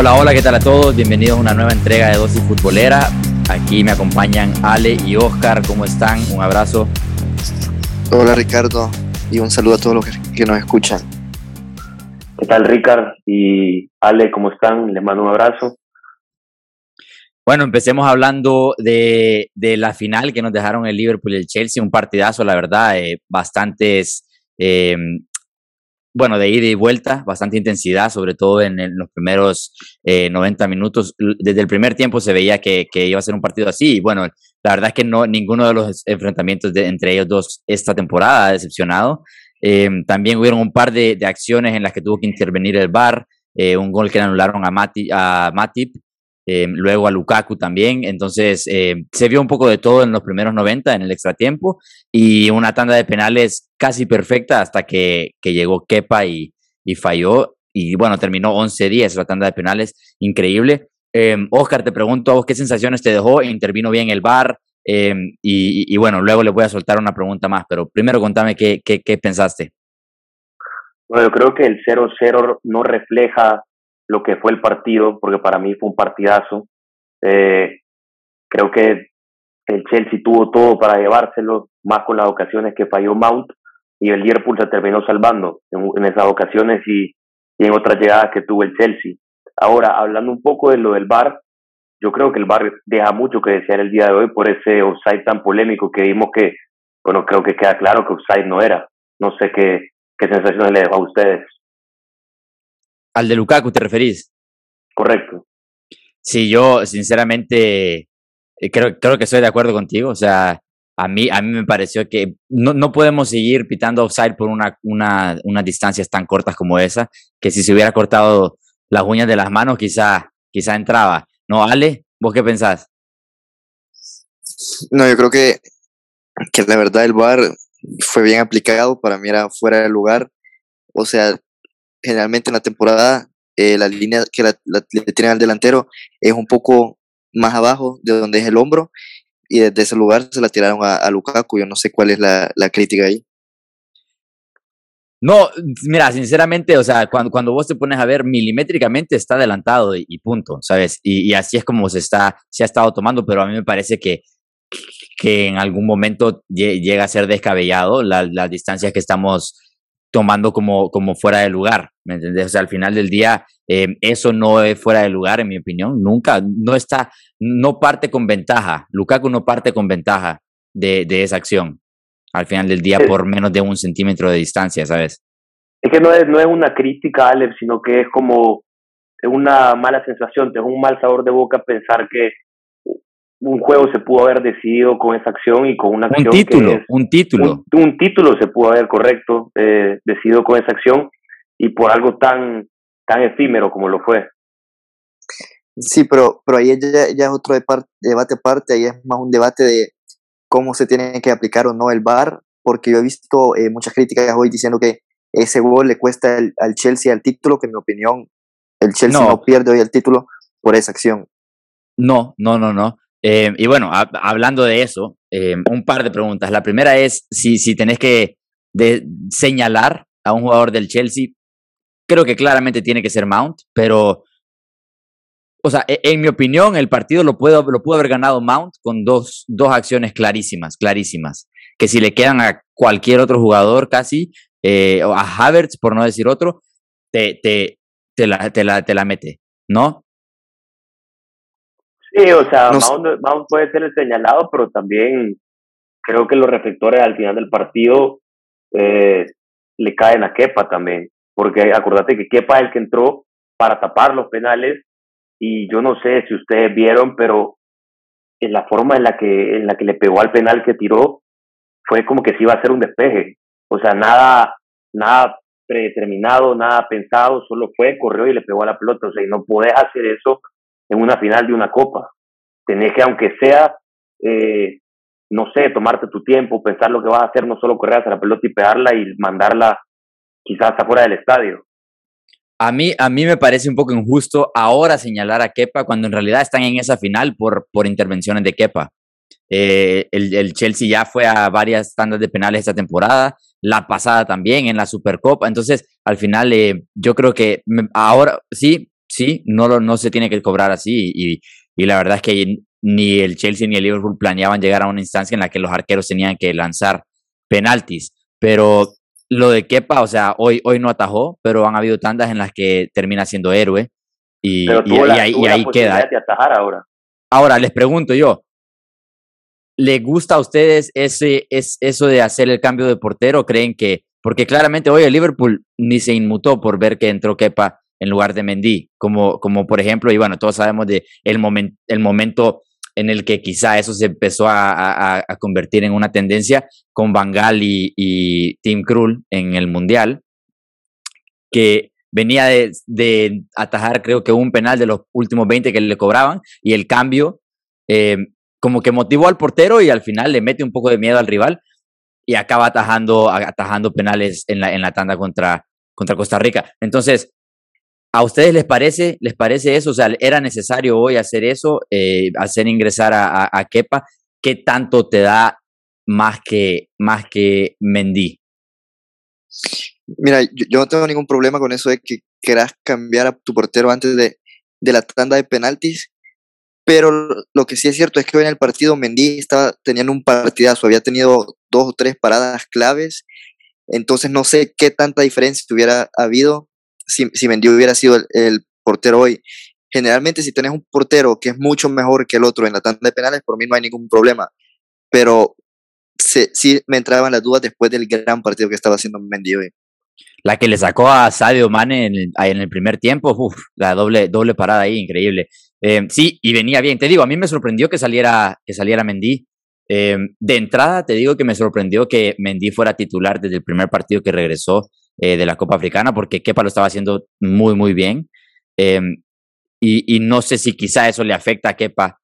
Hola, hola, ¿qué tal a todos? Bienvenidos a una nueva entrega de Dosis Futbolera. Aquí me acompañan Ale y Oscar. ¿Cómo están? Un abrazo. Hola Ricardo y un saludo a todos los que nos escuchan. ¿Qué tal Ricardo y Ale? ¿Cómo están? Les mando un abrazo. Bueno, empecemos hablando de, la final que nos dejaron el Liverpool y el Chelsea, un partidazo, la verdad, eh, bastantes, eh, bueno, de ida y vuelta, bastante intensidad, sobre todo en, los primeros 90 eh, minutos. Desde el primer tiempo se veía que, iba a ser un partido así, y bueno, la verdad es que no, ninguno de los enfrentamientos entre ellos dos esta temporada ha decepcionado. también hubieron un par de, acciones en las que tuvo que intervenir el VAR, un gol que anularon a, a Matip, eh, luego a Lukaku también. Entonces, eh, se vio un poco de todo en los primeros 90 en el extratiempo y una tanda de penales casi perfecta hasta que, llegó Kepa y, falló. Y bueno, terminó 11-10 la tanda de penales, increíble. Eh, Oscar, te pregunto a vos qué sensaciones te dejó, intervino bien el VAR y, bueno, luego le voy a soltar una pregunta más, pero primero contame qué, qué, qué pensaste. Bueno, yo creo que el 0-0 no refleja lo que fue el partido, porque para mí fue un partidazo. Eh, creo que el Chelsea tuvo todo para llevárselo, más con las ocasiones que falló Mount, y el Liverpool se terminó salvando en, esas ocasiones y, en otras llegadas que tuvo el Chelsea. Ahora, hablando un poco de lo del VAR, yo creo que el VAR deja mucho que desear el día de hoy por ese offside tan polémico que vimos que, bueno, creo que queda claro que offside no era. No sé qué, qué sensaciones le dejó a ustedes. Al de Lukaku te referís. Correcto. Sí, yo sinceramente eh, creo, creo que estoy de acuerdo contigo. O sea, a mí, a mí me pareció que no, no podemos seguir pitando offside por una, una, unas distancias tan cortas como esa, que si se hubiera cortado las uñas de las manos, quizá, quizá entraba. ¿No, Ale? ¿Vos qué pensás? No, yo creo que, que la verdad el VAR fue bien aplicado, para mí era fuera de lugar. O sea, generalmente en la temporada eh, la línea que la, le tienen al delantero es un poco más abajo de donde es el hombro y desde ese lugar se la tiraron a, Lukaku. Yo no sé cuál es la, crítica ahí. No, mira, sinceramente, o sea, cuando, cuando vos te pones a ver milimétricamente está adelantado y, punto, ¿sabes? Y, así es como se está, se ha estado tomando, pero a mí me parece que, que en algún momento llega a ser descabellado las distancias que estamos tomando como, como fuera de lugar, ¿me entiendes? O sea, al final del día, eh, eso no es fuera de lugar, en mi opinión, nunca, no está, no parte con ventaja, Lukaku no parte con ventaja de, de esa acción, al final del día, por menos de un centímetro de distancia, ¿sabes? Es que no es, no es una crítica, Alex, sino que es como una mala sensación, te es un mal sabor de boca pensar que un juego se pudo haber decidido con esa acción y con una acción. Un título, un título. Un, título se pudo haber, correcto, eh, decidido con esa acción y por algo tan, tan efímero como lo fue. Sí, pero, pero ahí ya, ya es otro debate aparte, ahí es más un debate de cómo se tiene que aplicar o no el VAR, porque yo he visto eh, muchas críticas hoy diciendo que ese gol le cuesta al Chelsea el título, que en mi opinión el Chelsea no pierde hoy el título por esa acción. No, no, no, no. Eh, y bueno, hablando de eso, eh, un par de preguntas. La primera es si, si tenés que señalar a un jugador del Chelsea, creo que claramente tiene que ser Mount, pero, o sea, e, en mi opinión, el partido lo, puedo, lo pudo haber ganado Mount con dos, dos acciones clarísimas, clarísimas, que si le quedan a cualquier otro jugador casi, eh, o a Havertz, por no decir otro, te, te, te, la, te, la, te la mete, ¿no? Sí, o sea, Mount, puede ser el señalado, pero también creo que los reflectores al final del partido eh, le caen a Kepa también, porque acordate que Kepa es el que entró para tapar los penales y yo no sé si ustedes vieron, pero en la forma en la que en la que le pegó al penal que tiró fue como que se iba a hacer un despeje, o sea, nada nada predeterminado, nada pensado, solo fue, corrió y le pegó a la pelota, o sea, y no podés hacer eso en una final de una copa. Tenés que, aunque sea, eh, no sé, tomarte tu tiempo, pensar lo que vas a hacer, no solo correr hacia la pelota y pegarla y mandarla quizás afuera del estadio. A mí, a mí me parece un poco injusto ahora señalar a Kepa cuando en realidad están en esa final por, por intervenciones de Kepa. Eh, el, el, Chelsea ya fue a varias tandas de penales esta temporada, la pasada también en la Supercopa. Entonces, al final, eh, yo creo que ahora sí, sí, no, no se tiene que cobrar así y, y la verdad es que ni el Chelsea ni el Liverpool planeaban llegar a una instancia en la que los arqueros tenían que lanzar penaltis, pero lo de Kepa, o sea, hoy, hoy no atajó, pero han habido tandas en las que termina siendo héroe y, ahí, queda. ahora. ahora les pregunto yo, ¿le gusta a ustedes ese, es, eso de hacer el cambio de portero? ¿Creen que, porque claramente hoy el Liverpool ni se inmutó por ver que entró Kepa en lugar de Mendy, como, como por ejemplo, y bueno, todos sabemos de el, moment, el momento en el que quizá eso se empezó a, convertir en una tendencia con Bangal y, y Tim Krul en el Mundial, que venía de, atajar creo que un penal de los últimos 20 que le cobraban y el cambio eh, como que motivó al portero y al final le mete un poco de miedo al rival y acaba atajando, atajando penales en la, en la tanda contra, contra Costa Rica. Entonces, ¿A ustedes les parece, les parece eso? O sea, ¿era necesario hoy hacer eso, eh, hacer ingresar a, Kepa? ¿Qué tanto te da más que, más que Mendy? Mira, yo, no tengo ningún problema con eso de que quieras cambiar a tu portero antes de, de la tanda de penaltis, pero lo que sí es cierto es que hoy en el partido Mendy estaba teniendo un partidazo, había tenido dos o tres paradas claves, entonces no sé qué tanta diferencia hubiera habido si, si Mendy hubiera sido el, portero hoy. Generalmente si tienes un portero que es mucho mejor que el otro en la tanda de penales, por mí no hay ningún problema. Pero sí me entraban las dudas después del gran partido que estaba haciendo Mendy hoy. La que le sacó a Sadio Mane en el, en el primer tiempo, uf, la doble, doble parada ahí, increíble. Eh, sí, y venía bien. Te digo, a mí me sorprendió que saliera, que saliera Mendy. Eh, de entrada, te digo que me sorprendió que Mendy fuera titular desde el primer partido que regresó eh, de la Copa Africana, porque Kepa lo estaba haciendo muy, muy bien. Em, y, y, no sé si quizá eso le afecta a Kepa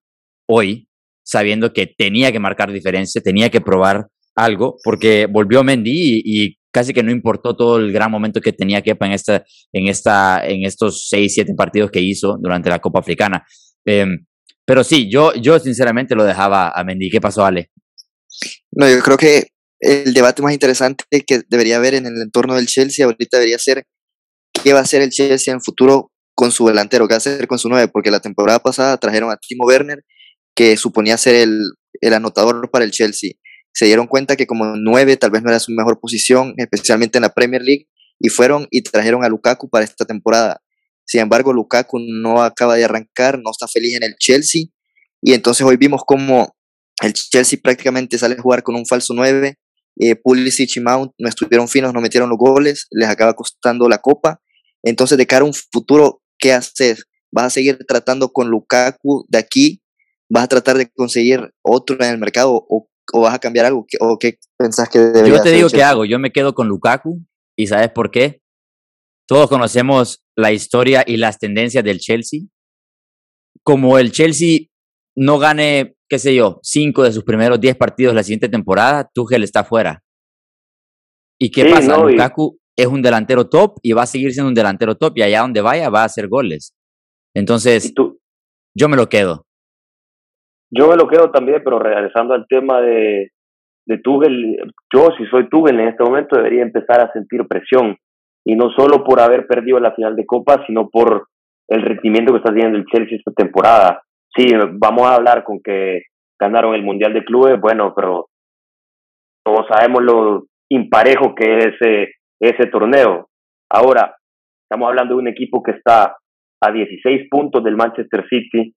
hoy, sabiendo que tenía que marcar diferencia, tenía que probar algo, porque volvió Mendy y, casi que no importó todo el gran momento que tenía Kepa en, esta, en, esta, en estos seis, siete partidos que hizo durante la Copa Africana. Em, pero sí, yo, yo sinceramente lo dejaba a Mendy. ¿Qué pasó, Ale? No, yo creo que el debate más interesante que debería haber en el entorno del Chelsea ahorita debería ser qué va a hacer el Chelsea en futuro con su delantero, qué va a hacer con su nueve, porque la temporada pasada trajeron a Timo Werner, que suponía ser el, el anotador para el Chelsea. Se dieron cuenta que como nueve tal vez no era su mejor posición, especialmente en la Premier League, y fueron y trajeron a Lukaku para esta temporada. Sin embargo, Lukaku no acaba de arrancar, no está feliz en el Chelsea, y entonces hoy vimos como el Chelsea prácticamente sale a jugar con un falso 9, eh, Pulisic y Mount no estuvieron finos, no metieron los goles, les acaba costando la copa. Entonces, de cara a un futuro, ¿qué haces? ¿Vas a seguir tratando con Lukaku de aquí? ¿Vas a tratar de conseguir otro en el mercado o, vas a cambiar algo? ¿O qué pensás que debería Yo te digo qué hago, yo me quedo con Lukaku y ¿sabes por qué? Todos conocemos la historia y las tendencias del Chelsea. Como el Chelsea no gane qué sé yo, cinco de sus primeros diez partidos la siguiente temporada, Tuchel está fuera. ¿Y qué pasa? Lukaku es un delantero top y va a seguir siendo un delantero top y allá donde vaya va a hacer goles. Entonces, yo me lo quedo. Yo me lo quedo también, pero regresando al tema de, de Tuchel, yo si soy Tuchel en este momento debería empezar a sentir presión y no solo por haber perdido la final de Copa, sino por el rendimiento que está teniendo el Chelsea esta temporada sí, vamos a hablar con que ganaron el Mundial de Clubes, bueno, pero todos sabemos lo imparejo que es ese, ese torneo. Ahora, estamos hablando de un equipo que está a 16 puntos del Manchester City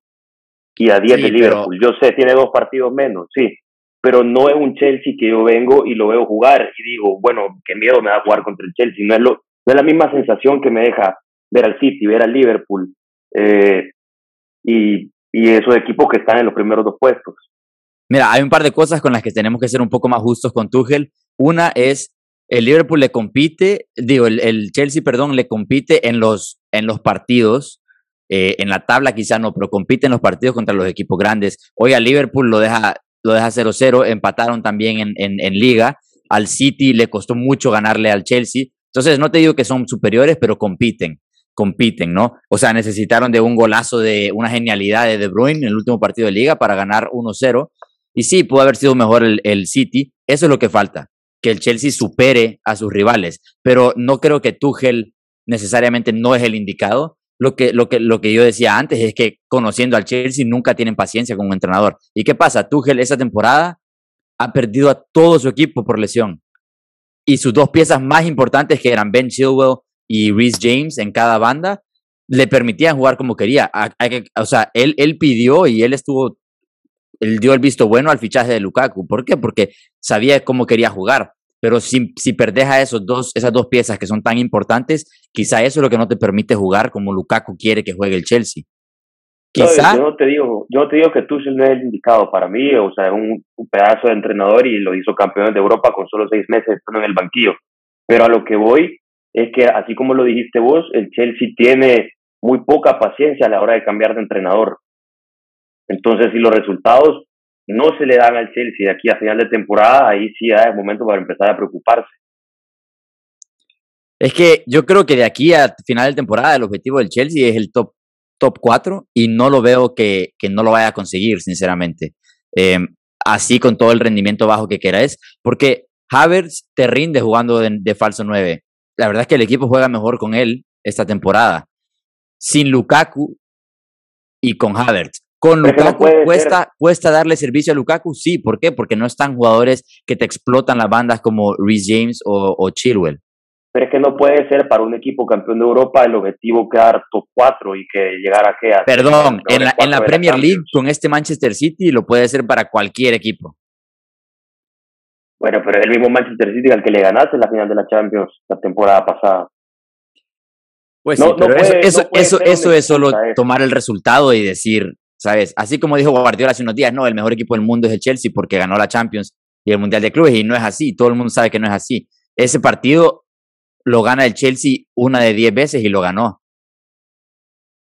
y a 10 del Liverpool. Yo sé, tiene dos partidos menos, sí, pero no es un Chelsea que yo vengo y lo veo jugar y digo, bueno, qué miedo me da jugar contra el Chelsea. No es, lo, no es la misma sensación que me deja ver al City, ver al Liverpool. Eh, y y esos equipos que están en los primeros dos puestos. Mira, hay un par de cosas con las que tenemos que ser un poco más justos con Tuchel. Una es, el Liverpool le compite, digo, el, Chelsea, perdón, le compite en los, en los partidos, eh, en la tabla quizá no, pero compite en los partidos contra los equipos grandes. Hoy al Liverpool lo deja lo deja 0-0, empataron también en, en, en liga. Al City le costó mucho ganarle al Chelsea. Entonces, no te digo que son superiores, pero compiten compiten, ¿no? O sea, necesitaron de un golazo de una genialidad de De Bruyne en el último partido de liga para ganar 1-0. Y sí, pudo haber sido mejor el, City. Eso es lo que falta, que el Chelsea supere a sus rivales. Pero no creo que Tuchel necesariamente no es el indicado. lo que, lo, que, lo que yo decía antes es que conociendo al Chelsea nunca tienen paciencia con un entrenador. ¿Y qué pasa? Tuchel esa temporada ha perdido a todo su equipo por lesión. Y sus dos piezas más importantes, que eran Ben Chilwell y Reece James en cada banda, le permitían jugar como quería. O sea, él, él pidió y él estuvo, él dio el visto bueno al fichaje de Lukaku. ¿Por qué? Porque sabía cómo quería jugar. Pero si, si perdés a esos dos, esas dos piezas que son tan importantes, quizá eso es lo que no te permite jugar como Lukaku quiere que juegue el Chelsea. Quizá... yo no te digo, yo te digo que Tuchel no es el indicado para mí, o sea, es un, pedazo de entrenador y lo hizo campeón de Europa con solo seis meses en el banquillo. Pero a lo que voy es que, así como lo dijiste vos, el Chelsea tiene muy poca paciencia a la hora de cambiar de entrenador. Entonces, si los resultados no se le dan al Chelsea de aquí a final de temporada, ahí sí es momento para empezar a preocuparse. Es que yo creo que de aquí a final de temporada el objetivo del Chelsea es el top, top 4 y no lo veo que, que no lo vaya a conseguir, sinceramente. Em, así con todo el rendimiento bajo que queráis, porque Havertz te rinde jugando de, de falso 9. La verdad es que el equipo juega mejor con él esta temporada. Sin Lukaku y con Havertz. Con Lukaku cuesta, cuesta darle servicio a Lukaku, sí, ¿por qué? Porque no están jugadores que te explotan las bandas como Reece James o, o Chilwell. Pero es que no puede ser para un equipo campeón de Europa el objetivo quedar top 4 y que llegar a qué. Perdón, en la, en la Premier League con este Manchester City lo puede ser para cualquier equipo. Bueno, pero es el mismo Manchester City al que le ganaste en la final de la Champions la temporada pasada. Pues sí, pero eso, eso, eso, es solo tomar el resultado y decir, ¿sabes? Así como dijo Guardiola hace unos días, no, el mejor equipo del mundo es el Chelsea porque ganó la Champions y el Mundial de Clubes y no es así, todo el mundo sabe que no es así. Ese partido lo gana el Chelsea una de diez veces y lo ganó.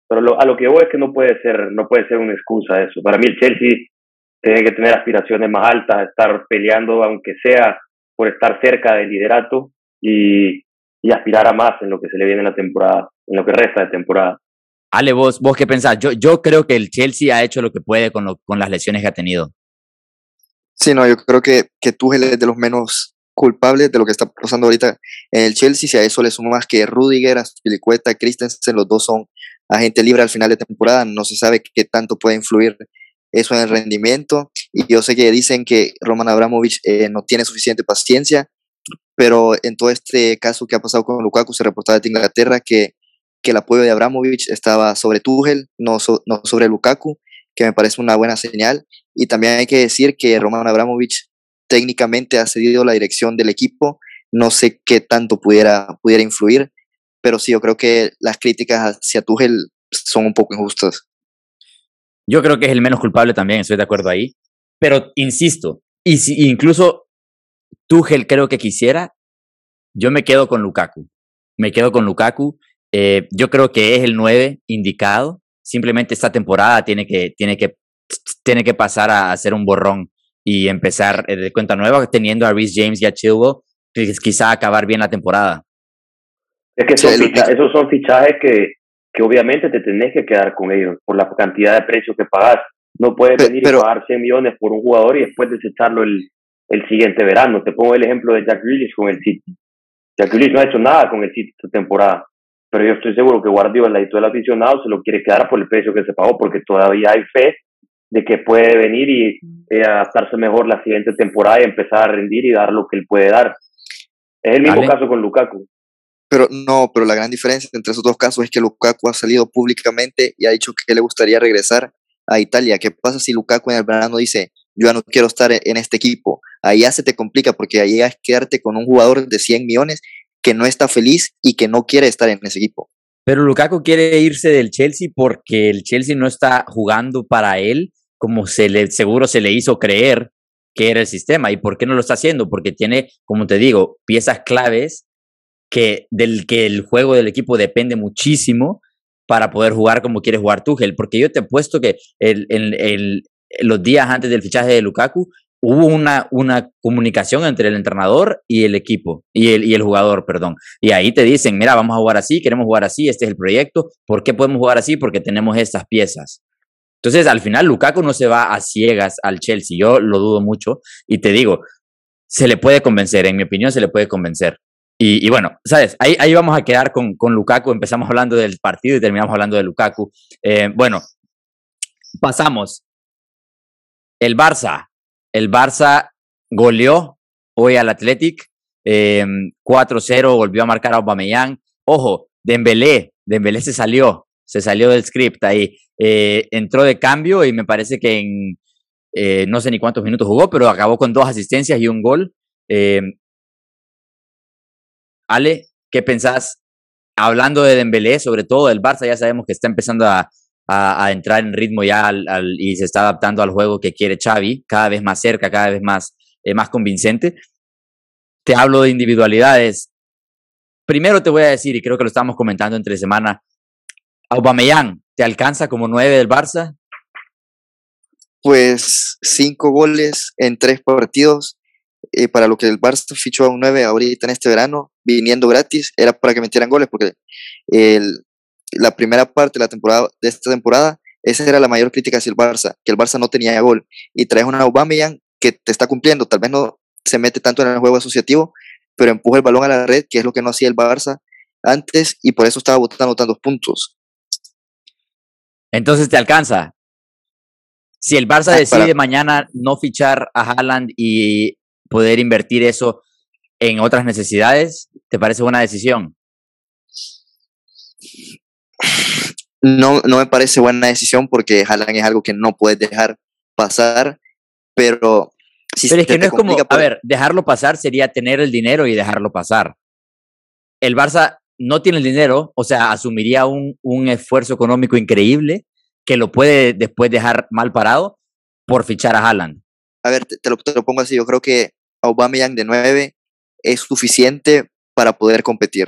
Pero a lo que voy es que no puede ser, no puede ser una excusa eso. Para mí el Chelsea tiene que tener aspiraciones más altas, estar peleando aunque sea por estar cerca del liderato y, y aspirar a más en lo que se le viene en la temporada, en lo que resta de temporada. Ale, vos, vos qué pensás? Yo, yo creo que el Chelsea ha hecho lo que puede con, lo, con las lesiones que ha tenido. Sí, no, yo creo que, que Tuchel es de los menos culpables de lo que está pasando ahorita en el Chelsea. Si a eso le suma más que Rudiger, Aspilicueta, Christensen, los dos son agentes libres al final de temporada. No se sabe qué tanto puede influir eso en el rendimiento. Y yo sé que dicen que Roman Abramovich eh, no tiene suficiente paciencia, pero en todo este caso que ha pasado con Lukaku se reportaba de Inglaterra que que el apoyo de Abramovich estaba sobre Tuchel, no, no sobre Lukaku, que me parece una buena señal. Y también hay que decir que Roman Abramovich técnicamente ha cedido la dirección del equipo. No sé qué tanto pudiera, pudiera influir, pero sí, yo creo que las críticas hacia Tuchel son un poco injustas. Yo creo que es el menos culpable también, estoy de acuerdo ahí. Pero insisto, y si incluso Tuchel creo que quisiera, yo me quedo con Lukaku. Me quedo con Lukaku. Eh, yo creo que es el 9 indicado. Simplemente esta temporada tiene que, tiene que, tiene que pasar a hacer un borrón y empezar eh, de cuenta nueva, teniendo a Reese James y a Chilwell, quizá acabar bien la temporada. Es que esos son fichajes que, que obviamente te tenés que quedar con ellos por la cantidad de precio que pagas. No puedes venir y pagar 100 millones por un jugador y después desecharlo el, el siguiente verano. Te pongo el ejemplo de Jack Grealish con el City. Jack Grealish no ha hecho nada con el City esta temporada pero yo estoy seguro que Guardiola y todo el aficionado se lo quiere quedar por el precio que se pagó, porque todavía hay fe de que puede venir y eh, adaptarse mejor la siguiente temporada y empezar a rendir y dar lo que él puede dar. Es el mismo caso con Lukaku. Pero no, pero la gran diferencia entre esos dos casos es que Lukaku ha salido públicamente y ha dicho que le gustaría regresar a Italia. ¿Qué pasa si Lukaku en el verano dice, yo no quiero estar en este equipo? Ahí ya se te complica porque ahí es quedarte con un jugador de 100 millones que no está feliz y que no quiere estar en ese equipo. Pero Lukaku quiere irse del Chelsea porque el Chelsea no está jugando para él como seguro se le hizo creer que era el sistema. ¿Y por qué no lo está haciendo? Porque tiene, como te digo, piezas claves que, del que el juego del equipo depende muchísimo para poder jugar como quiere jugar Tuchel. Porque yo te he puesto que el, el, los días antes del fichaje de Lukaku, hubo una, una comunicación entre el entrenador y el equipo, y el, y el jugador, perdón. Y ahí te dicen, mira, vamos a jugar así, queremos jugar así, este es el proyecto. ¿Por qué podemos jugar así? Porque tenemos estas piezas. Entonces, al final, Lukaku no se va a ciegas al Chelsea. Yo lo dudo mucho y te digo, se le puede convencer, en mi opinión, se le puede convencer. Y, bueno, ¿sabes? Ahí, ahí vamos a quedar con, con Lukaku. Empezamos hablando del partido y terminamos hablando de Lukaku. Eh, bueno, pasamos. El Barça. El Barça goleó hoy al Athletic. 4-0, em, volvió a marcar a Aubameyang. Ojo, Dembélé, Dembélé se salió, se salió del script ahí. Eh, entró de cambio y me parece que en eh, no sé ni cuántos minutos jugó, pero acabó con dos asistencias y un gol. Ale, ¿qué pensás? Hablando de Dembélé, sobre todo del Barça, ya sabemos que está empezando a, entrar en ritmo ya y se está adaptando al juego que quiere Xavi, cada vez más cerca, cada vez más, eh, más convincente. Te hablo de individualidades. Primero te voy a decir, y creo que lo estábamos comentando entre semana, Aubameyang, ¿te alcanza como nueve del Barça? Pues cinco goles en tres partidos eh, para lo que el Barça fichó a un 9 ahorita en este verano, viniendo gratis, era para que metieran goles, porque el, la primera parte de la temporada de esta temporada, esa era la mayor crítica hacia el Barça, que el Barça no tenía gol. Y traes una Aubameyang que te está cumpliendo, tal vez no se mete tanto en el juego asociativo, pero empuja el balón a la red, que es lo que no hacía el Barça antes, y por eso estaba botando tantos puntos. Entonces te alcanza. Si el Barça ah, decide mañana no fichar a Haaland y poder invertir eso en otras necesidades, ¿te parece buena decisión? No, no me parece buena decisión porque Haaland es algo que no puedes dejar pasar, pero... Si pero es que no es como, a ver, dejarlo pasar sería tener el dinero y dejarlo pasar. El Barça no tiene el dinero, o sea, asumiría un, un esfuerzo económico increíble que lo puede después dejar mal parado por fichar a Haaland. A ver, te, lo, te lo pongo así, yo creo que Aubameyang de 9 es suficiente para poder competir.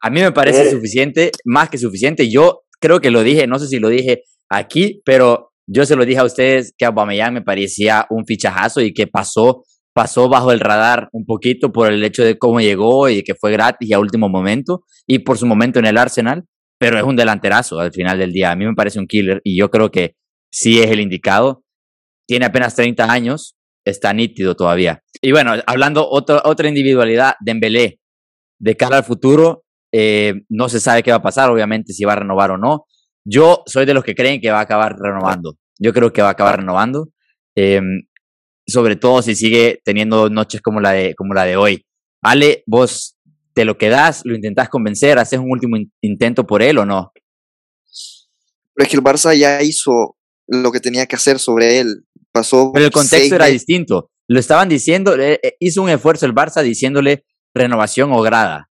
A mí me parece suficiente, más que suficiente. Yo creo que lo dije, no sé si lo dije aquí, pero yo se lo dije a ustedes que Aubameyang me parecía un fichajazo y que pasó pasó bajo el radar un poquito por el hecho de cómo llegó y que fue gratis a último momento y por su momento en el Arsenal, pero es un delanterazo al final del día. A mí me parece un killer y yo creo que sí es el indicado. Tiene apenas 30 años, está nítido todavía. Y bueno, hablando otra otra individualidad, Dembélé, de cara al futuro, eh, no se sabe qué va a pasar, obviamente, si va a renovar o no. Yo soy de los que creen que va a acabar renovando. Yo creo que va a acabar renovando, em, sobre todo si sigue teniendo noches como la de, como la de hoy. Ale, vos te lo quedás, lo intentás convencer, haces un último intento por él o no? Pero es que el Barça ya hizo lo que tenía que hacer sobre él. Pasó Pero el contexto era distinto. Lo estaban diciendo, eh, eh, hizo un esfuerzo el Barça diciéndole renovación o grada.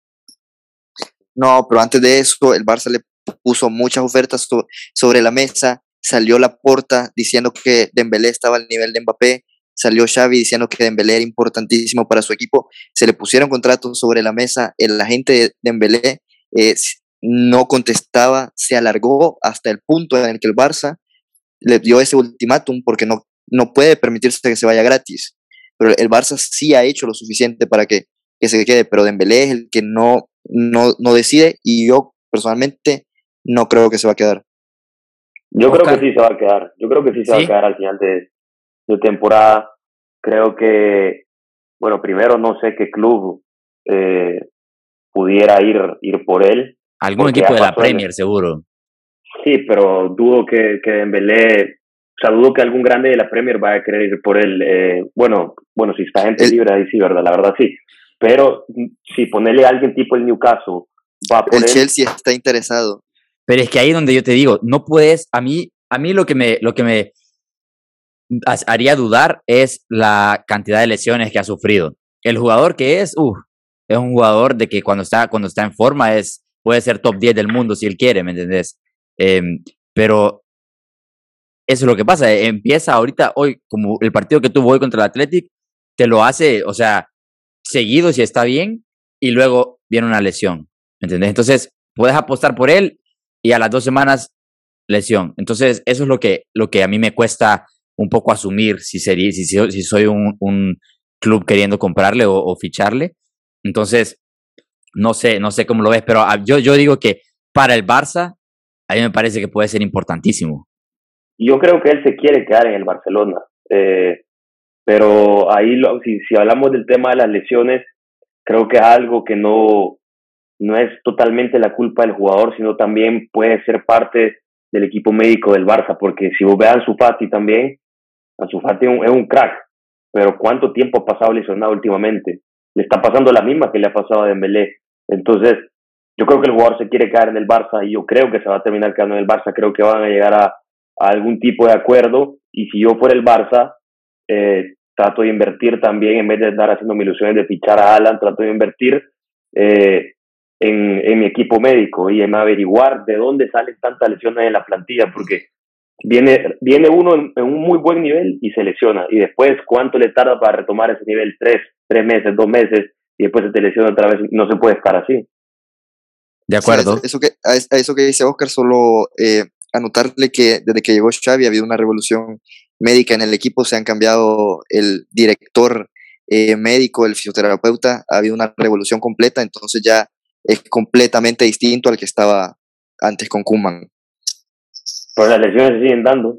No, pero antes de eso, el Barça le puso muchas ofertas sobre la mesa. Salió la porta diciendo que Dembélé estaba al nivel de Mbappé. Salió Xavi diciendo que Dembélé era importantísimo para su equipo. Se le pusieron contratos sobre la mesa. El agente de Dembélé eh, no contestaba, se alargó hasta el punto en el que el Barça le dio ese ultimátum porque no, no puede permitirse que se vaya gratis. Pero el Barça sí ha hecho lo suficiente para que, que se quede, pero Dembélé es el que no, no, no decide y yo personalmente no creo que se va a quedar. Yo creo que sí se va a quedar. Yo creo que sí se va a quedar al final de, de, temporada. Creo que, bueno, primero no sé qué club eh, pudiera ir, ir por él. Algún equipo de la Premier, seguro. Sí, pero dudo que, que Dembélé, o sea, dudo que algún grande de la Premier vaya a querer ir por él. Eh, bueno, bueno, si está gente libre ahí sí, ¿verdad? La verdad sí. Pero si ponerle a alguien tipo el Newcastle, va por el Chelsea está interesado. Pero es que ahí donde yo te digo, no puedes, a mí, a mí lo que me, lo que me haría dudar es la cantidad de lesiones que ha sufrido. El jugador que es, uh, es un jugador de que cuando está, cuando está en forma es, puede ser top 10 del mundo si él quiere, ¿me entendés? Em, pero eso es lo que pasa. Empieza ahorita, hoy, como el partido que tuvo hoy contra el Athletic, te lo hace, o sea, seguido si está bien, y luego viene una lesión. ¿Me entendés? Entonces, puedes apostar por él y a las dos semanas, lesión. Entonces, eso es lo que, lo que a mí me cuesta un poco asumir si, sería, si, soy un, un club queriendo comprarle o, o, ficharle. Entonces, no sé, no sé cómo lo ves, pero ah, yo, yo digo que para el Barça a mí me parece que puede ser importantísimo. Yo creo que él se quiere quedar en el Barcelona, eh, pero ahí si, si hablamos del tema de las lesiones, creo que es algo que no, no es totalmente la culpa del jugador, sino también puede ser parte del equipo médico del Barça, porque si vos vean su Fati también, Ansu Fati es un crack, pero ¿cuánto tiempo ha pasado lesionado últimamente? Le está pasando la misma que le ha pasado a Dembélé. Entonces, yo creo que el jugador se quiere quedar en el Barça y yo creo que se va a terminar quedando en el Barça. Creo que van a llegar a, algún tipo de acuerdo y si yo fuera el Barça, eh, trato de invertir también, en vez de estar haciendo mis ilusiones de fichar a Alan, trato de invertir eh, en, en, mi equipo médico y en averiguar de dónde salen tantas lesiones en la plantilla, porque viene, viene uno en, un muy buen nivel y se lesiona, y después cuánto le tarda para retomar ese nivel, tres, tres meses, dos meses, y después se te lesiona otra vez, no se puede estar así. De acuerdo. eso, que, a eso que dice Oscar, solo eh, anotarle que desde que llegó Xavi ha habido una revolución médica en el equipo, se han cambiado el director eh, médico, el fisioterapeuta, ha habido una revolución completa, entonces ya es completamente distinto al que estaba antes con Kuman. Pero las lesiones se siguen dando.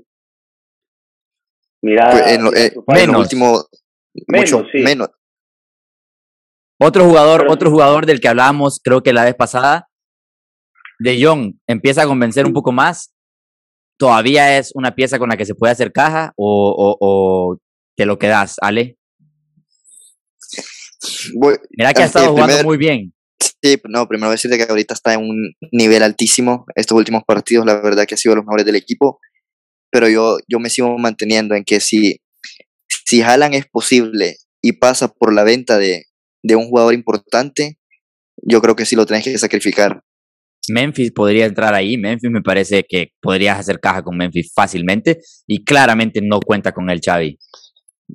Mira, pues en eh, menos. último, mucho menos. Otro jugador, otro jugador del que hablábamos, creo que la vez pasada, De Jong, empieza a convencer un poco más. ¿Todavía es una pieza con la que se puede hacer caja o, o, te lo quedas, Ale? Mira que ha estado jugando muy bien. Sí, no, primero decirte que ahorita está en un nivel altísimo. Estos últimos partidos, la verdad que ha sido los mejores del equipo. Pero yo, yo me sigo manteniendo en que si, si Jalan es posible y pasa por la venta de, de un jugador importante, yo creo que sí lo tenés que sacrificar. Memphis podría entrar ahí. Memphis me parece que podrías hacer caja con Memphis fácilmente y claramente no cuenta con el Xavi.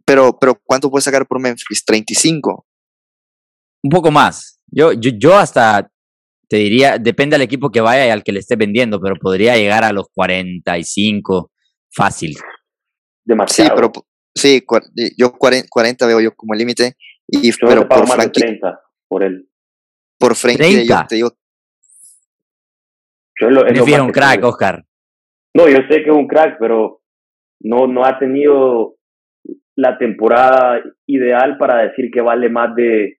Pero, pero ¿cuánto puedes sacar por Memphis? ¿35? Un poco más. Yo, yo, yo hasta te diría, depende del equipo que vaya y al que le esté vendiendo, pero podría llegar a los 45 fácil. Demasiado. Sí, pero sí, yo 40 veo yo como el límite. Y, pero por Frankie, 30 por él. Por Frankie, yo te digo. Yo lo, es un crack, Oscar. No, yo sé que es un crack, pero no, no ha tenido la temporada ideal para decir que vale más de,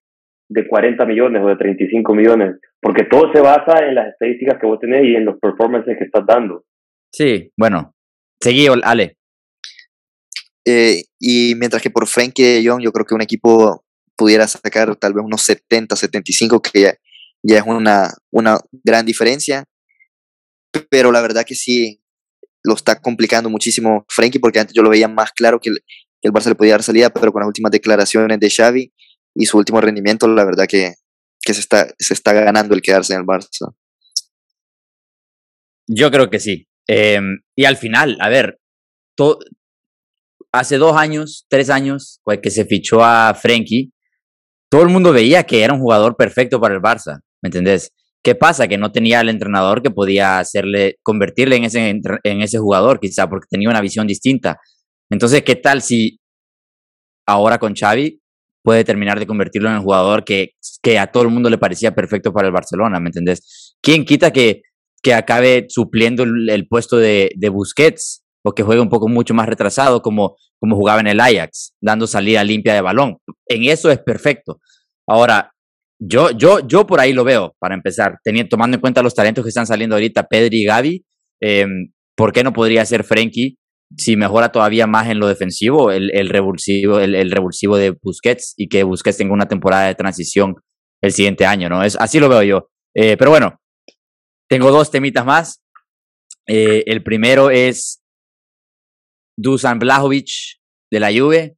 de 40 millones o de 35 millones, porque todo se basa en las estadísticas que vos tenés y en los performances que estás dando. Sí, bueno, seguí, Ale. Eh, y mientras que por Frankie de Jong, yo creo que un equipo pudiera sacar tal vez unos 70, 75, que ya, ya es una, una gran diferencia. Pero la verdad que sí lo está complicando muchísimo Frankie, porque antes yo lo veía más claro que el, Barça le podía dar salida, pero con las últimas declaraciones de Xavi y su último rendimiento, la verdad que, que se, está, se está ganando el quedarse en el Barça. Yo creo que sí. Em, y al final, a ver, hace dos años, tres años, que se fichó a Frenkie, todo el mundo veía que era un jugador perfecto para el Barça, ¿me entendés? ¿Qué pasa? Que no tenía el entrenador que podía hacerle, convertirle en ese, en ese jugador, quizá porque tenía una visión distinta. Entonces, ¿qué tal si ahora con Xavi puede terminar de convertirlo en el jugador que, que a todo el mundo le parecía perfecto para el Barcelona, ¿me entendés? ¿Quién quita que, que acabe supliendo el, puesto de, de, Busquets o que juegue un poco mucho más retrasado como, como jugaba en el Ajax, dando salida limpia de balón? En eso es perfecto. Ahora, yo, yo, yo por ahí lo veo, para empezar, teniendo, tomando en cuenta los talentos que están saliendo ahorita, Pedri y Gaby, eh, ¿por qué no podría ser Frenkie si mejora todavía más en lo defensivo, el, el revulsivo, el, revulsivo de Busquets y que Busquets tenga una temporada de transición el siguiente año, ¿no? Es, así lo veo yo. Eh, pero bueno, tengo dos temitas más. Eh, el primero es Dusan Blajovic de la Juve,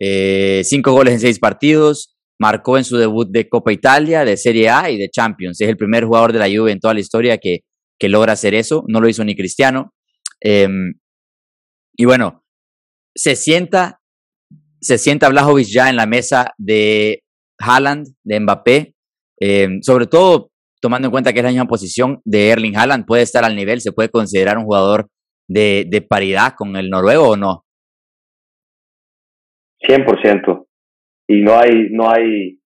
eh, cinco goles en seis partidos, marcó en su debut de Copa Italia, de Serie A y de Champions. Es el primer jugador de la Juve en toda la historia que, que logra hacer eso. No lo hizo ni Cristiano. Em, y bueno, se sienta, se sienta Blajovic ya en la mesa de Haaland, de Mbappé, eh, sobre todo tomando en cuenta que es la misma posición de Erling Haaland, puede estar al nivel, se puede considerar un jugador de, de paridad con el noruego o no? 100%. Y no hay, no hay,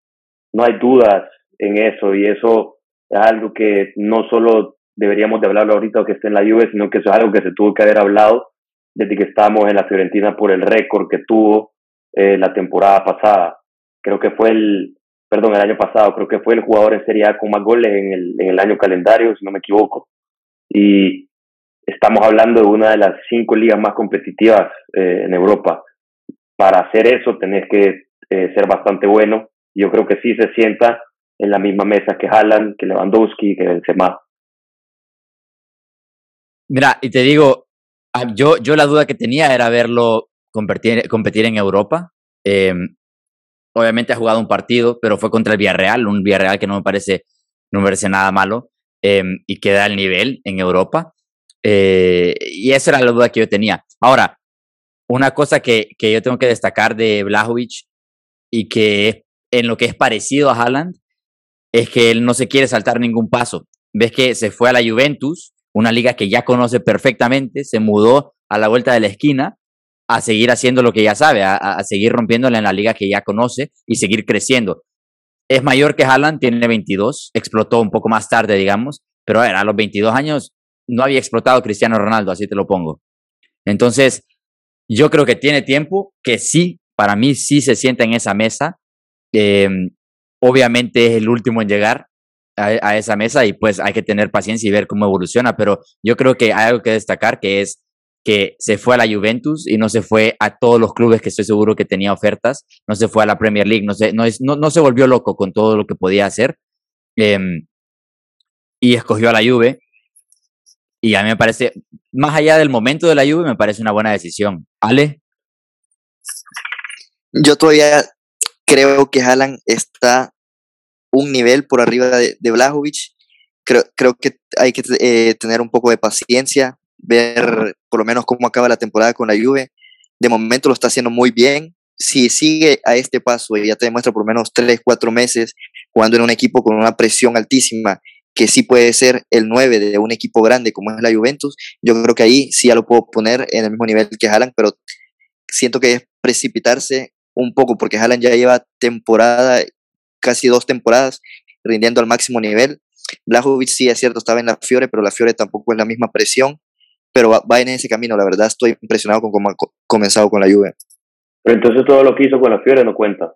no hay dudas en eso, y eso es algo que no solo deberíamos de hablarlo ahorita que esté en la lluvia, sino que eso es algo que se tuvo que haber hablado desde que estábamos en la Fiorentina por el récord que tuvo eh, la temporada pasada. Creo que fue el, perdón, el año pasado, creo que fue el jugador en Serie A con más goles en el, en el año calendario, si no me equivoco. Y estamos hablando de una de las cinco ligas más competitivas eh, en Europa. Para hacer eso tenés que eh, ser bastante bueno. Yo creo que sí se sienta en la misma mesa que Haaland, que Lewandowski, que Benzema. Mira, y te digo, ah, yo, yo la duda que tenía era verlo competir, competir en Europa. Em, obviamente ha jugado un partido, pero fue contra el Villarreal, un Villarreal que no me parece, no me nada malo em, y queda al nivel en Europa. Eh, y esa era la duda que yo tenía. Ahora, una cosa que, que yo tengo que destacar de Blajovic y que en lo que es parecido a Haaland es que él no se quiere saltar ningún paso. Ves que se fue a la Juventus, una liga que ya conoce perfectamente, se mudó a la vuelta de la esquina a seguir haciendo lo que ya sabe, a, seguir rompiéndole en la liga que ya conoce y seguir creciendo. Es mayor que Haaland, tiene 22, explotó un poco más tarde, digamos, pero a, a los 22 años no había explotado Cristiano Ronaldo, así te lo pongo. Entonces, yo creo que tiene tiempo, que sí, para mí sí se sienta en esa mesa. Em, obviamente es el último en llegar a, esa mesa y pues hay que tener paciencia y ver cómo evoluciona, pero yo creo que hay algo que destacar que es que se fue a la Juventus y no se fue a todos los clubes que estoy seguro que tenía ofertas, no se fue a la Premier League, no se, no, es, no, no se volvió loco con todo lo que podía hacer em, y escogió a la Juve. Y a mí me parece, más allá del momento de la Juve, me parece una buena decisión. ¿Ale? Yo todavía creo que Haaland está un nivel por arriba de, de Blajovic. Creo, creo que hay que eh, tener un poco de paciencia, ver por lo menos cómo acaba la temporada con la Juve. De momento lo está haciendo muy bien. Si sigue a este paso y ya te demuestra por lo menos 3, 4 meses jugando en un equipo con una presión altísima, que sí puede ser el 9 de un equipo grande como es la Juventus, yo creo que ahí sí ya lo puedo poner en el mismo nivel que Haaland, pero siento que es precipitarse un poco porque Haaland ya lleva temporada, casi dos temporadas, rindiendo al máximo nivel. Blajovic sí es cierto, estaba en la Fiore, pero la Fiore tampoco es la misma presión pero va, en ese camino. La verdad estoy impresionado con cómo ha comenzado con la lluvia. Pero entonces todo lo que hizo con la Fiore no cuenta.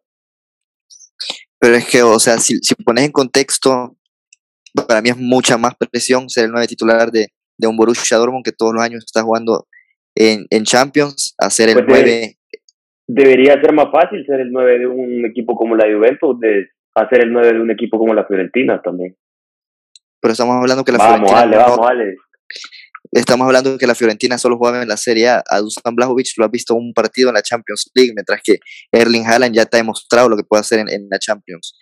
Pero es que, o sea, si, si pones en contexto, para mí es mucha más presión ser el nueve titular de, de un Borussia Dortmund que todos los años está jugando en, en Champions, a ser el pues nueve. Debería ser más fácil ser el 9 de un equipo como la Juventus, de hacer el 9 de un equipo como la Fiorentina también. Pero estamos hablando que la vamos, Fiorentina. vamos, Ale. Estamos hablando que la Fiorentina solo jugaba en la Serie A. A Dusan Blajovic lo ha visto un partido en la Champions League, mientras que Erling Haaland ya te ha demostrado lo que puede hacer en, la Champions.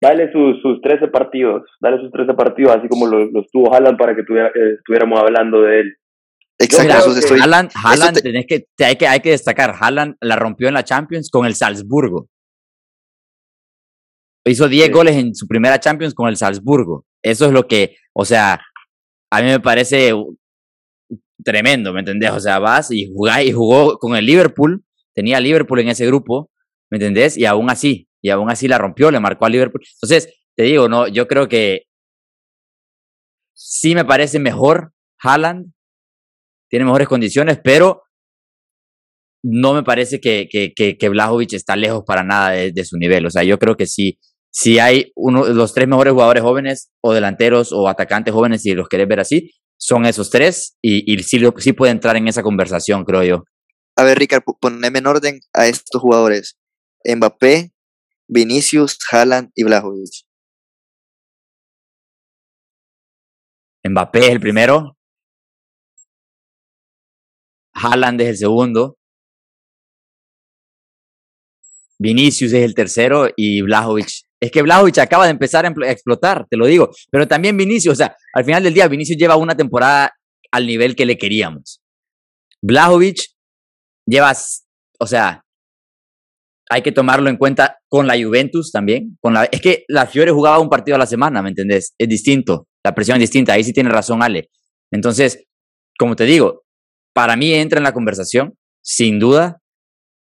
Dale sus, sus 13 partidos, dale sus 13 partidos, así como los, tuvo Haaland para que eh, estuviéramos hablando de él. Exacto, Haaland, tenés que, hay que, hay que destacar, Haaland la rompió en la Champions con el Salzburgo. Hizo 10 goles en su primera Champions con el Salzburgo. Eso es lo que, o sea, a mí me parece tremendo, ¿me entendés? O sea, vas y jugás y jugó con el Liverpool, tenía Liverpool en ese grupo, ¿me entendés? Y aún así, y aún así la rompió, le marcó a Liverpool. Entonces, te digo, no, yo creo que sí me parece mejor Haaland, tiene mejores condiciones, pero no me parece que, que, que, que Blajovic está lejos para nada de, de, su nivel. O sea, yo creo que sí, si hay uno, los tres mejores jugadores jóvenes o delanteros o atacantes jóvenes, si los querés ver así, son esos tres y, y sí, sí puede entrar en esa conversación, creo yo. A ver, Ricardo, poneme en orden a estos jugadores. Mbappé, Vinicius, Haaland y Blajovic. Mbappé es el primero. Haaland es el segundo. Vinicius es el tercero y Blajovic es que Vlahovic acaba de empezar a explotar, te lo digo. Pero también Vinicius, o sea, al final del día, Vinicius lleva una temporada al nivel que le queríamos. Vlahovic lleva, o sea, hay que tomarlo en cuenta con la Juventus también. Con la, es que la Fiore jugaba un partido a la semana, ¿me entendés? Es distinto, la presión es distinta. Ahí sí tiene razón Ale. Entonces, como te digo, para mí entra en la conversación, sin duda,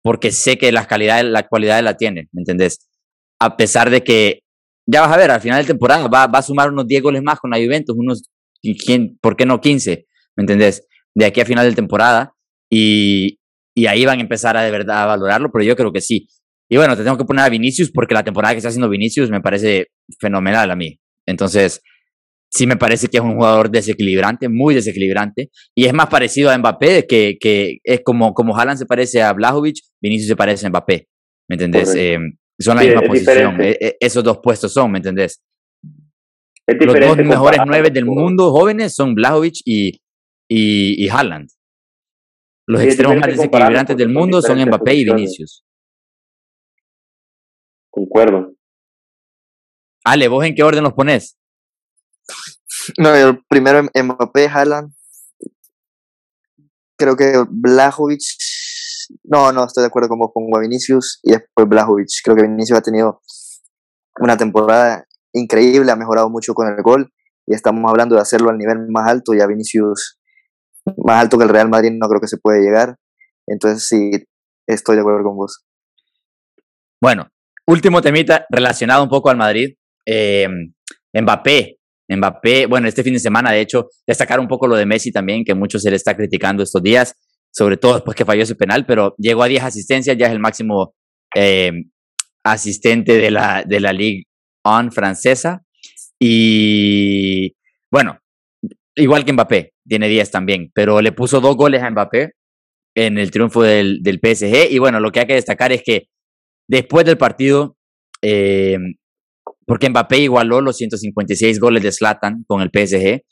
porque sé que la calidad, la cualidad la tiene, ¿me entendés? a pesar de que, ya vas a ver, al final de temporada va, va a sumar unos 10 goles más con la Juventus, unos, ¿quién, ¿por qué no 15? ¿Me entendés? De aquí a final de temporada. Y, y ahí van a empezar a de verdad a valorarlo, pero yo creo que sí. Y bueno, te tengo que poner a Vinicius porque la temporada que está haciendo Vinicius me parece fenomenal a mí. Entonces, sí me parece que es un jugador desequilibrante, muy desequilibrante. Y es más parecido a Mbappé, que, que es como, como Haaland se parece a Blajovic, Vinicius se parece a Mbappé. ¿Me entendés? Eh, son la misma posición. E, e, esos dos puestos son, ¿me entendés? Los dos mejores nueve del mundo jóvenes son Blajovic y, y, y Haaland. Los extremos más desequilibrantes del mundo son Mbappé y Vinicius. Concuerdo. Ale, ¿vos en qué orden los pones? No, el primero Mbappé, Haaland. Creo que Blajovic. No, no, estoy de acuerdo con vos. Pongo a Vinicius y después Blajovic. Creo que Vinicius ha tenido una temporada increíble, ha mejorado mucho con el gol y estamos hablando de hacerlo al nivel más alto. Ya Vinicius, más alto que el Real Madrid, no creo que se puede llegar. Entonces, sí, estoy de acuerdo con vos. Bueno, último temita relacionado un poco al Madrid. Eh, Mbappé, Mbappé, bueno, este fin de semana, de hecho, destacar un poco lo de Messi también, que mucho se le está criticando estos días, sobre todo después que falló ese penal, pero llegó a 10 asistencias, ya es el máximo eh, asistente de la, de la Ligue 1 francesa. Y bueno, igual que Mbappé, tiene 10 también, pero le puso dos goles a Mbappé en el triunfo del, del PSG. Y bueno, lo que hay que destacar es que después del partido, eh, porque Mbappé igualó los 156 goles de Zlatan con el PSG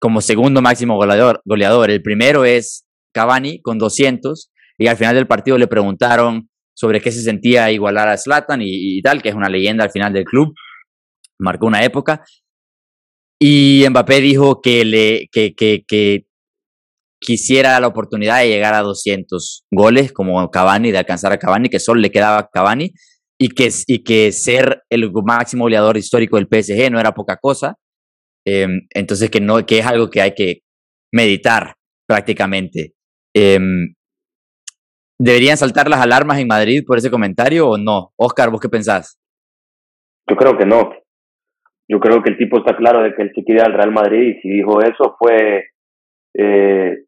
como segundo máximo goleador. goleador. El primero es Cavani con 200 y al final del partido le preguntaron sobre qué se sentía igualar a Zlatan y, tal, que es una leyenda al final del club, marcó una época. Y Mbappé dijo que, le, que, que, que quisiera la oportunidad de llegar a 200 goles como Cavani, de alcanzar a Cavani, que solo le quedaba a Cavani y que, y que ser el máximo goleador histórico del PSG no era poca cosa. Em, entonces, que, no, que es algo que hay que meditar prácticamente. Em, ¿Deberían saltar las alarmas en Madrid por ese comentario o no? Oscar, ¿vos qué pensás? Yo creo que no. Yo creo que el tipo está claro de que él se quiere al Real Madrid y si dijo eso fue eh,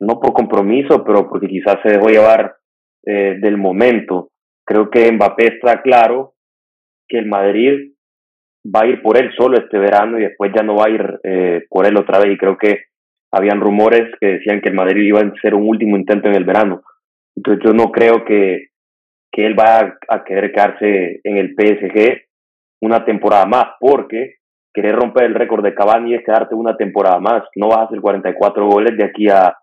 no por compromiso, pero porque quizás se dejó llevar eh, del momento. Creo que Mbappé está claro que el Madrid va a ir por él solo este verano y después ya no va a ir eh, por él otra vez. Y creo que habían rumores que decían que el Madrid iba a ser un último intento en el verano. Entonces yo no creo que, que él vaya a querer quedarse en el PSG una temporada más, porque querer romper el récord de Cavani es quedarte una temporada más. No vas a hacer 44 goles de aquí a,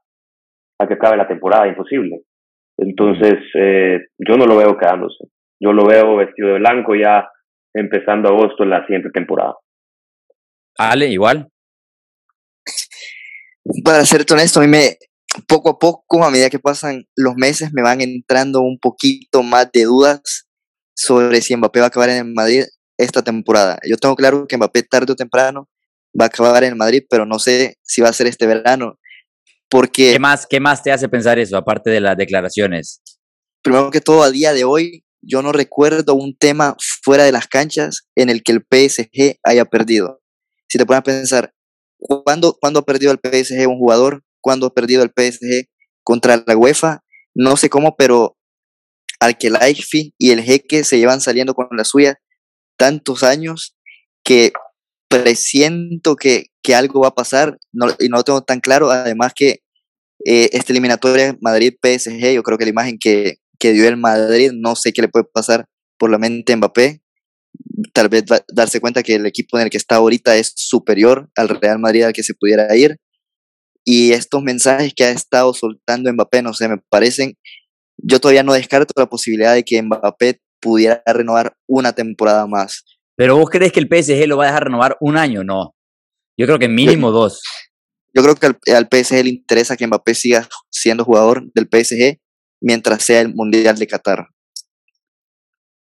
a que acabe la temporada, imposible. Entonces, eh, yo no lo veo quedándose. Yo lo veo vestido de blanco ya empezando agosto en la siguiente temporada. Ale, igual. Para ser honesto, a mí me, poco a poco, a medida que pasan los meses, me van entrando un poquito más de dudas sobre si Mbappé va a acabar en Madrid esta temporada. Yo tengo claro que Mbappé tarde o temprano va a acabar en Madrid, pero no sé si va a ser este verano. Porque, ¿Qué, más, ¿Qué más te hace pensar eso, aparte de las declaraciones? Primero que todo, a día de hoy, yo no recuerdo un tema fuera de las canchas en el que el PSG haya perdido. Si te pones a pensar, ¿cuándo, ¿cuándo ha perdido el PSG un jugador? ¿Cuándo ha perdido el PSG contra la UEFA? No sé cómo, pero al que la y el Jeque se llevan saliendo con la suya tantos años que presiento que, que algo va a pasar no, y no lo tengo tan claro. Además que eh, esta eliminatoria Madrid-PSG, yo creo que la imagen que, que dio el Madrid, no sé qué le puede pasar por la mente a Mbappé. Tal vez darse cuenta que el equipo en el que está ahorita es superior al Real Madrid al que se pudiera ir. Y estos mensajes que ha estado soltando Mbappé, no sé, me parecen. Yo todavía no descarto la posibilidad de que Mbappé pudiera renovar una temporada más. Pero vos crees que el PSG lo va a dejar renovar un año, no. Yo creo que mínimo dos. Yo creo que al, PSG le interesa que Mbappé siga siendo jugador del PSG mientras sea el Mundial de Qatar.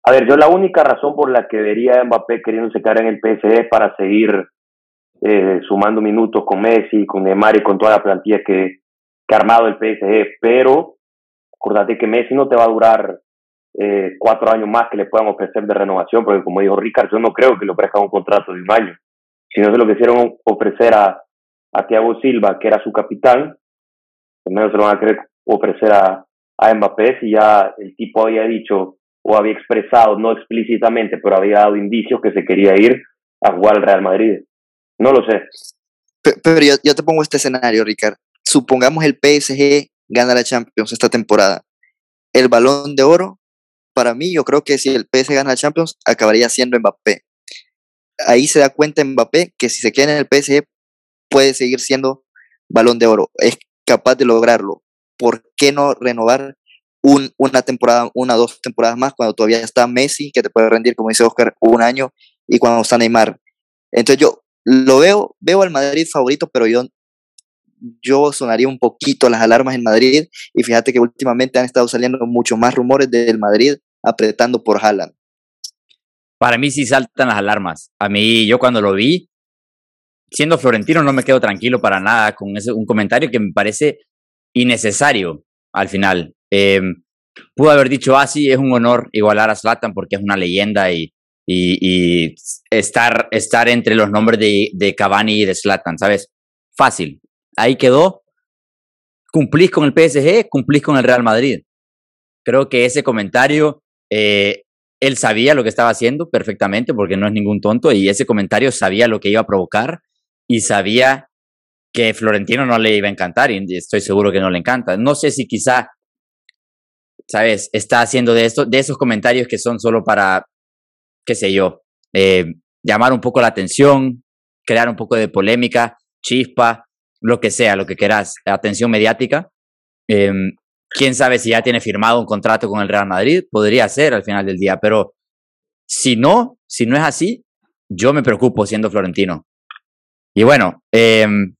A ver, yo la única razón por la que vería a Mbappé queriendo quedar en el PSG es para seguir eh, sumando minutos con Messi, con Neymar y con toda la plantilla que, ha armado el PSG. Pero acordate que Messi no te va a durar eh, cuatro años más que le puedan ofrecer de renovación, porque como dijo Ricardo, yo no creo que le ofrezcan un contrato de un año. Si no se lo quisieron ofrecer a, a Thiago Silva, que era su capitán, menos se lo van a querer ofrecer a, a Mbappé si ya el tipo había dicho o había expresado, no explícitamente, pero había dado indicios que se quería ir a jugar al Real Madrid. No lo sé. Pero, yo, te pongo este escenario, Ricardo. Supongamos el PSG gana la Champions esta temporada. El balón de oro, para mí, yo creo que si el PSG gana la Champions, acabaría siendo Mbappé. Ahí se da cuenta Mbappé que si se queda en el PSG, puede seguir siendo balón de oro. Es capaz de lograrlo. ¿Por qué no renovar un, una temporada, una o dos temporadas más cuando todavía está Messi, que te puede rendir, como dice Oscar, un año, y cuando está Neymar? Entonces yo lo veo, veo al Madrid favorito, pero yo, yo sonaría un poquito las alarmas en Madrid, y fíjate que últimamente han estado saliendo mucho más rumores del Madrid apretando por Haaland. Para mí sí saltan las alarmas. A mí, yo cuando lo vi, siendo florentino, no me quedo tranquilo para nada con ese, un comentario que me parece innecesario al final. Eh, pudo haber dicho, ah, sí, es un honor igualar a Zlatan porque es una leyenda y, y, estar, estar entre los nombres de, de Cavani y de Zlatan, ¿sabes? Fácil. Ahí quedó. Cumplís con el PSG, cumplís con el Real Madrid. Creo que ese comentario, eh, él sabía lo que estaba haciendo perfectamente porque no es ningún tonto y ese comentario sabía lo que iba a provocar y sabía que Florentino no le iba a encantar y estoy seguro que no le encanta. No sé si quizá, ¿sabes? Está haciendo de, esto, de esos comentarios que son solo para, qué sé yo, eh, llamar un poco la atención, crear un poco de polémica, chispa, lo que sea, lo que quieras, atención mediática. Em, quién sabe si ya tiene firmado un contrato con el Real Madrid, podría ser al final del día, pero si no, si no es así, yo me preocupo siendo florentino. Y bueno, em,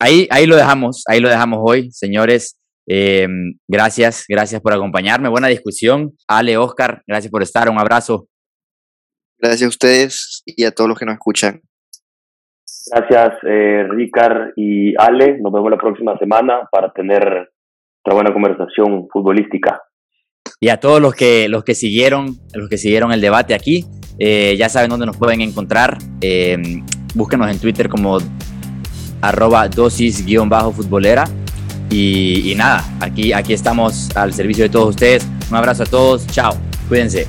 ahí, ahí lo dejamos, ahí lo dejamos hoy, señores. Em, gracias, gracias por acompañarme. Buena discusión. Ale, Oscar, gracias por estar. Un abrazo. Gracias a ustedes y a todos los que nos escuchan. Gracias, eh, Ricard y Ale. Nos vemos la próxima semana para tener otra buena conversación futbolística. Y a todos los que, los que siguieron, los que siguieron el debate aquí, eh, ya saben dónde nos pueden encontrar. Em, búsquenos en Twitter como arroba dosis-futbolera. Y, y, nada, aquí, aquí estamos al servicio de todos ustedes. Un abrazo a todos, chao, cuídense.